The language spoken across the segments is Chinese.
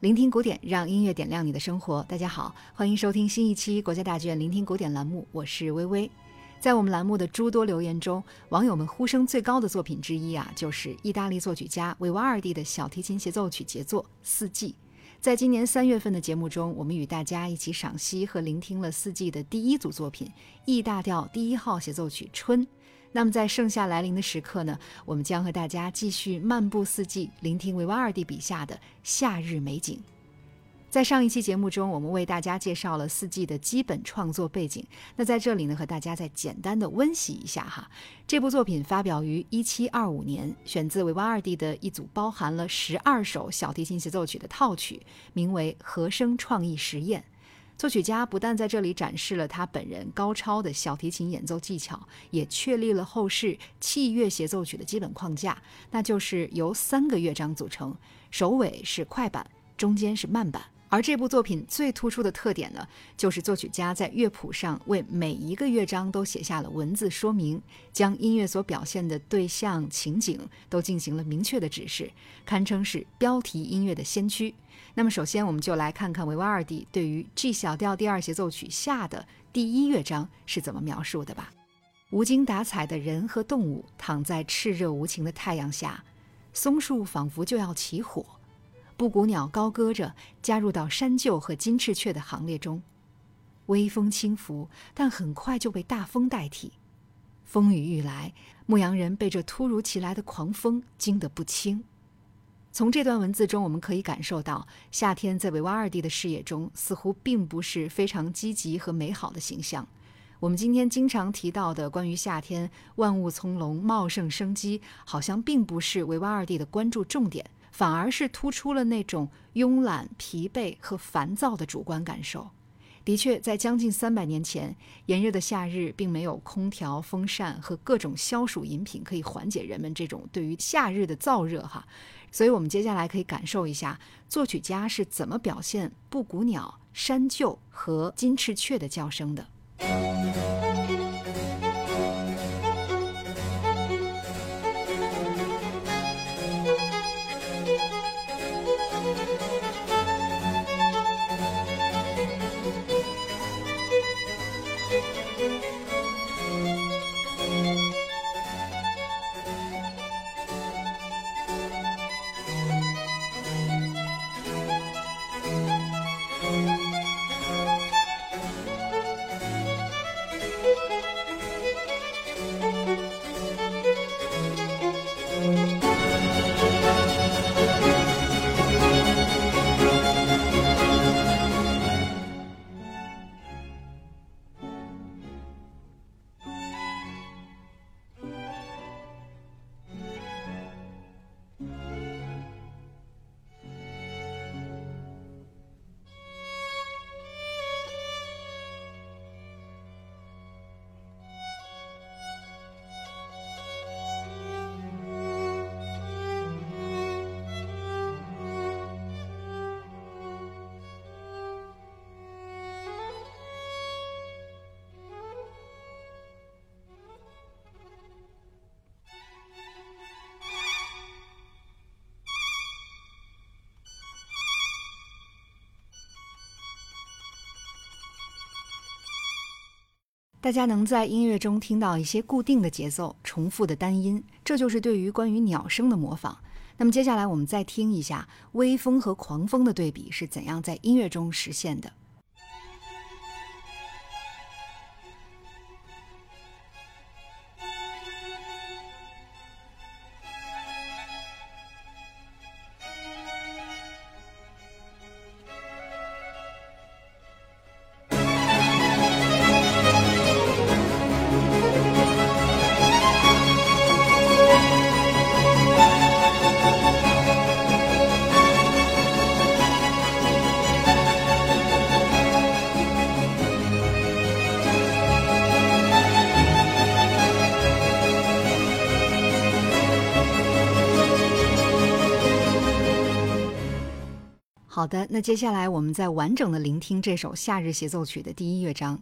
聆听古典，让音乐点亮你的生活。大家好，欢迎收听新一期国家大剧院聆听古典栏目，我是微微。在我们栏目的诸多留言中，网友们呼声最高的作品之一啊，就是意大利作曲家维瓦尔第的小提琴协奏曲杰作《四季》。在今年三月份的节目中，我们与大家一起赏析和聆听了《四季》的第一组作品 ——E 大调第一号协奏曲《春》。那么，在盛夏来临的时刻呢，我们将和大家继续漫步四季，聆听维瓦尔第笔下的夏日美景。在上一期节目中，我们为大家介绍了四季的基本创作背景。那在这里呢，和大家再简单的温习一下哈。这部作品发表于一七二五年，选自维瓦尔第的一组包含了十二首小提琴协奏曲的套曲，名为《和声创意实验》。作曲家不但在这里展示了他本人高超的小提琴演奏技巧，也确立了后世器乐协奏曲的基本框架，那就是由三个乐章组成，首尾是快板，中间是慢板。而这部作品最突出的特点呢，就是作曲家在乐谱上为每一个乐章都写下了文字说明，将音乐所表现的对象、情景都进行了明确的指示，堪称是标题音乐的先驱。那么，首先我们就来看看维瓦尔第对于 G 小调第二协奏曲下的第一乐章是怎么描述的吧。无精打采的人和动物躺在炽热无情的太阳下，松树仿佛就要起火，布谷鸟高歌着加入到山鹫和金翅雀的行列中。微风轻拂，但很快就被大风代替。风雨欲来，牧羊人被这突如其来的狂风惊得不轻。从这段文字中，我们可以感受到，夏天在维瓦尔第的视野中似乎并不是非常积极和美好的形象。我们今天经常提到的关于夏天万物葱茏、茂盛生机，好像并不是维瓦尔第的关注重点，反而是突出了那种慵懒、疲惫和烦躁的主观感受。的确，在将近三百年前，炎热的夏日并没有空调、风扇和各种消暑饮品可以缓解人们这种对于夏日的燥热哈。所以，我们接下来可以感受一下作曲家是怎么表现布谷鸟、山鹫和金翅雀的叫声的。大家能在音乐中听到一些固定的节奏、重复的单音，这就是对于关于鸟声的模仿。那么接下来我们再听一下微风和狂风的对比是怎样在音乐中实现的。好的，那接下来我们再完整的聆听这首夏日协奏曲的第一乐章。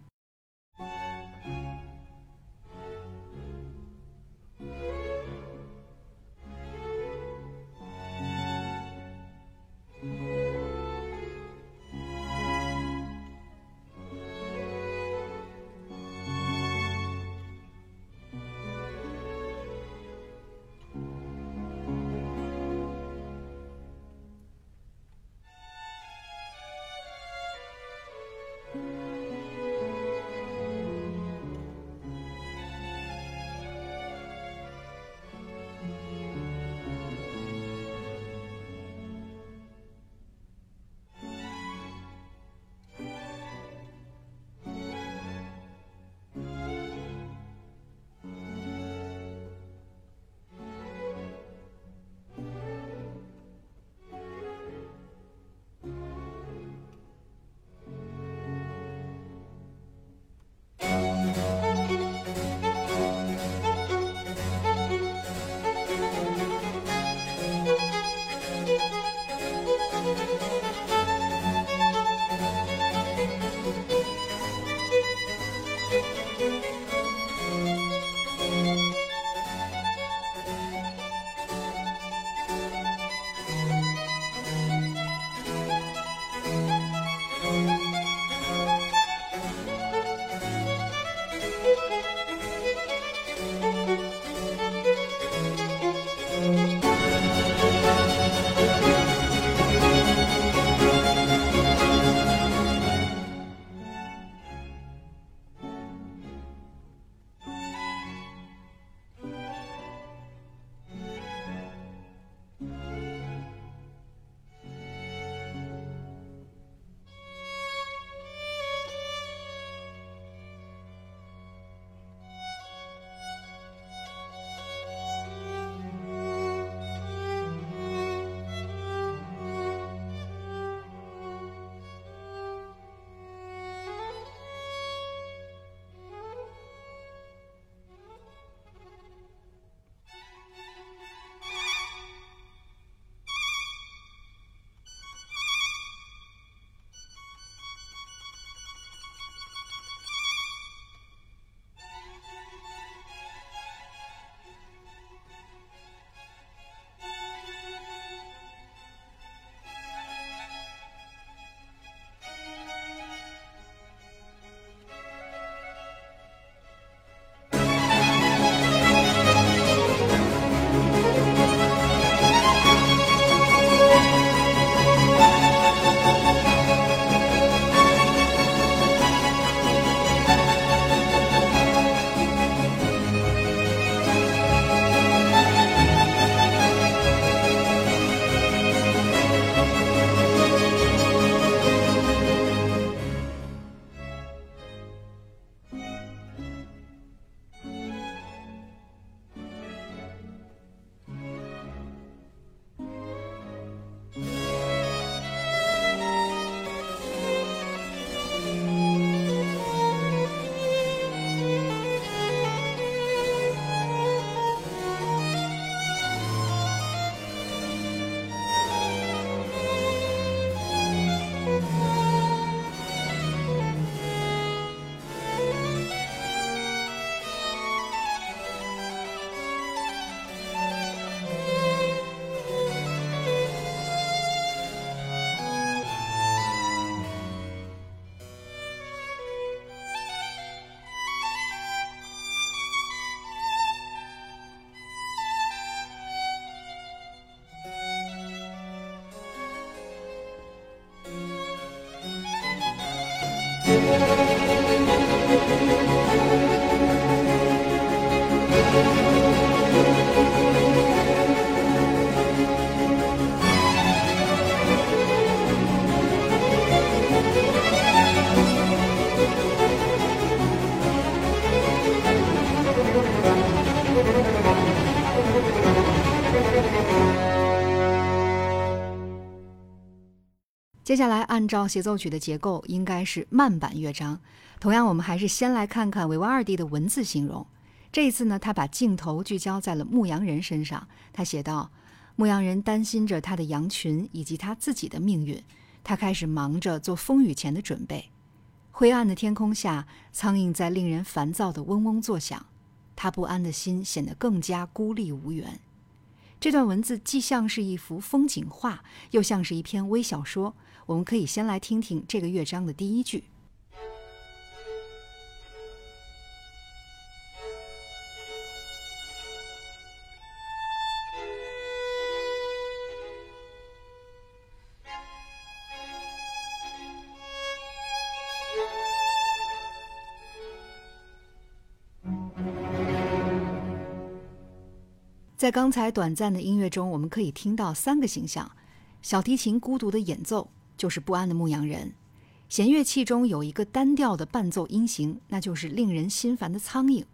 接下来，按照协奏曲的结构，应该是慢板乐章。同样，我们还是先来看看维瓦尔第的文字形容。这一次呢，他把镜头聚焦在了牧羊人身上。他写道：“牧羊人担心着他的羊群以及他自己的命运，他开始忙着做风雨前的准备。灰暗的天空下，苍蝇在令人烦躁地嗡嗡作响，他不安的心显得更加孤立无援。”这段文字既像是一幅风景画，又像是一篇微小说。我们可以先来听听这个乐章的第一句。在刚才短暂的音乐中，我们可以听到三个形象：小提琴孤独的演奏。就是不安的牧羊人，弦乐器中有一个单调的伴奏音型，那就是令人心烦的苍蝇。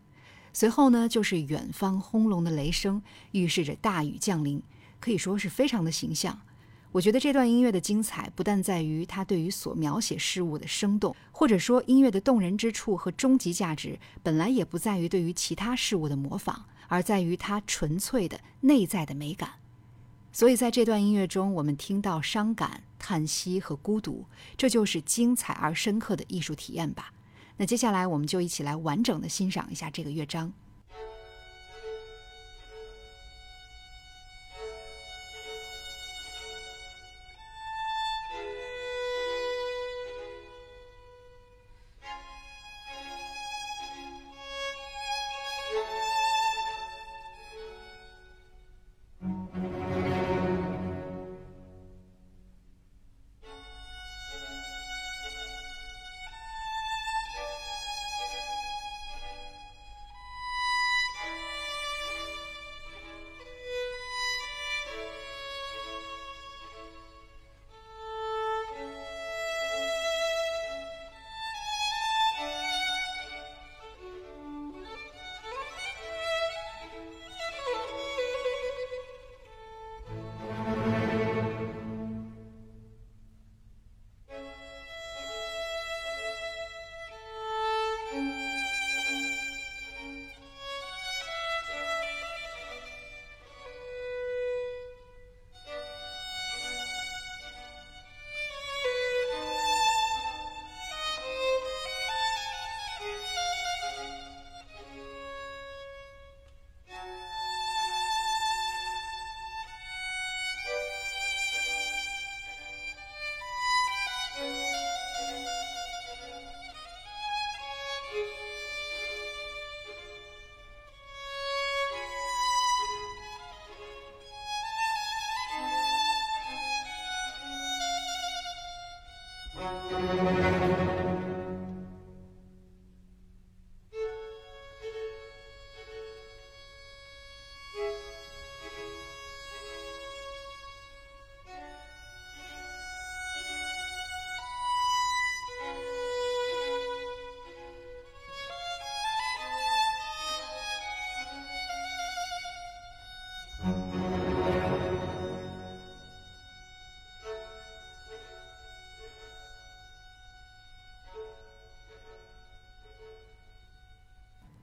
随后呢，就是远方轰隆的雷声，预示着大雨降临，可以说是非常的形象。我觉得这段音乐的精彩，不但在于它对于所描写事物的生动，或者说音乐的动人之处和终极价值，本来也不在于对于其他事物的模仿，而在于它纯粹的内在的美感。所以在这段音乐中，我们听到伤感、叹息和孤独，这就是精彩而深刻的艺术体验吧。那接下来，我们就一起来完整的欣赏一下这个乐章。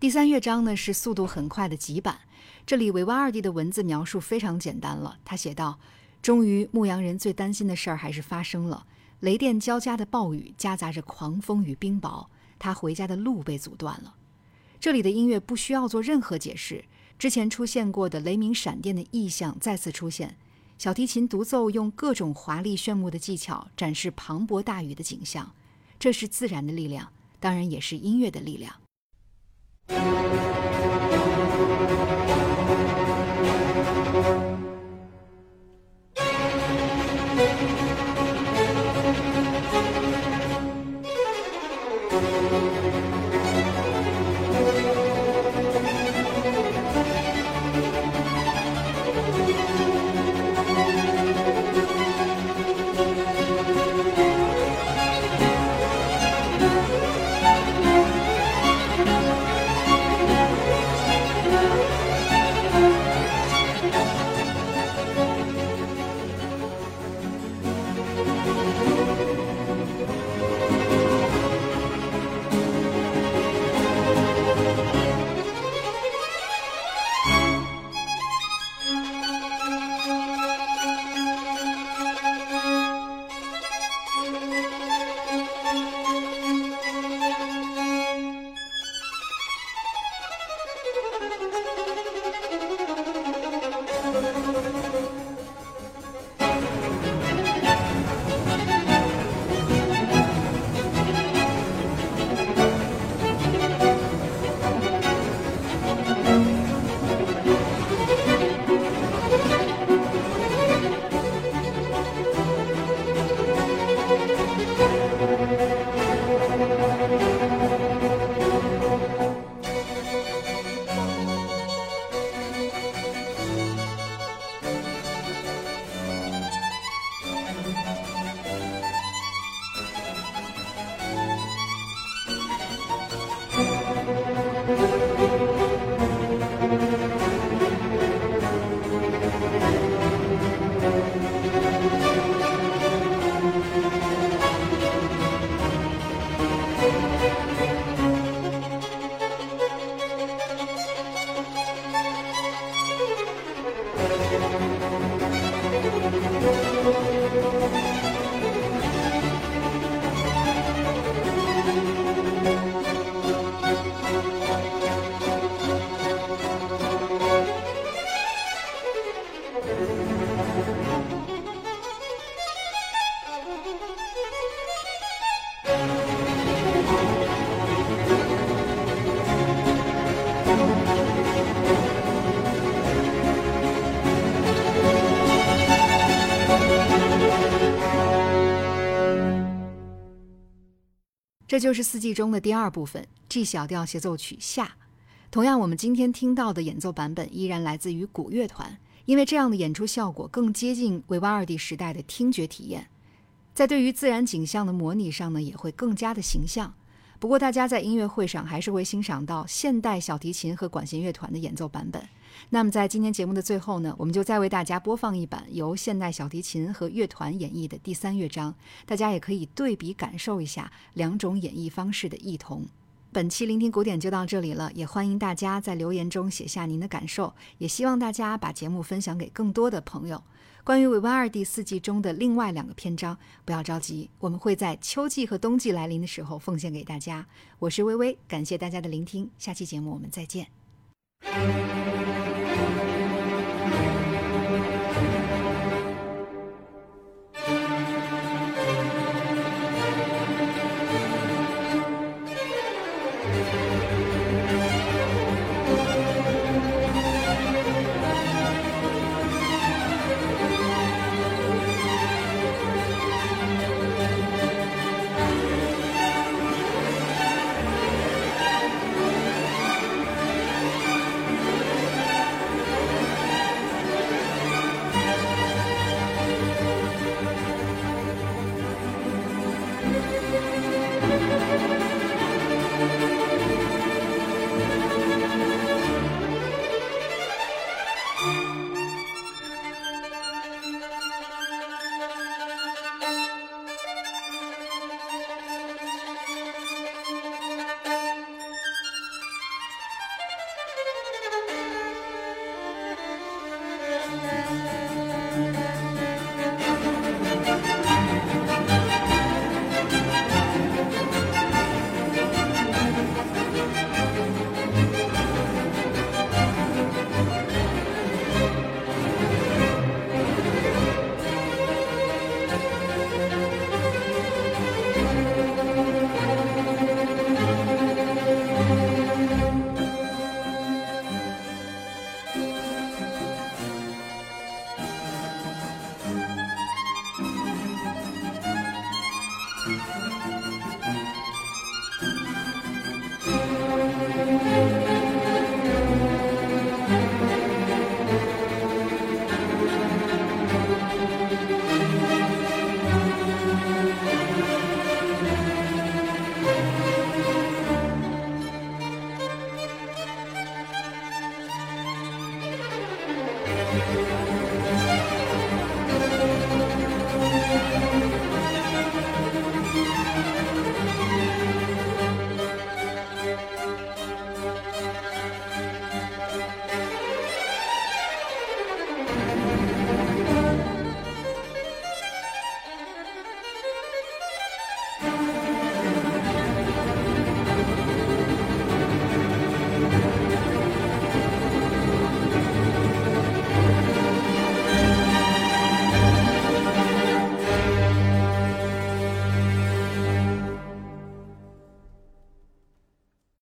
第三乐章呢是速度很快的急板，这里维瓦尔第的文字描述非常简单了。他写道：“终于，牧羊人最担心的事儿还是发生了，雷电交加的暴雨夹杂着狂风与冰雹，他回家的路被阻断了。”这里的音乐不需要做任何解释，之前出现过的雷鸣闪电的意象再次出现，小提琴独奏用各种华丽炫目的技巧展示磅礴大雨的景象，这是自然的力量，当然也是音乐的力量。Thank you. 这就是四季中的第二部分 G 小调协奏曲下。同样，我们今天听到的演奏版本依然来自于古乐团，因为这样的演出效果更接近维瓦尔第时代的听觉体验，在对于自然景象的模拟上呢，也会更加的形象。不过，大家在音乐会上还是会欣赏到现代小提琴和管弦乐团的演奏版本。那么，在今天节目的最后呢，我们就再为大家播放一版由现代小提琴和乐团演绎的第三乐章，大家也可以对比感受一下两种演绎方式的异同。本期聆听古典就到这里了，也欢迎大家在留言中写下您的感受，也希望大家把节目分享给更多的朋友。关于韦万二第四季中的另外两个篇章，不要着急，我们会在秋季和冬季来临的时候奉献给大家。我是微微，感谢大家的聆听，下期节目我们再见。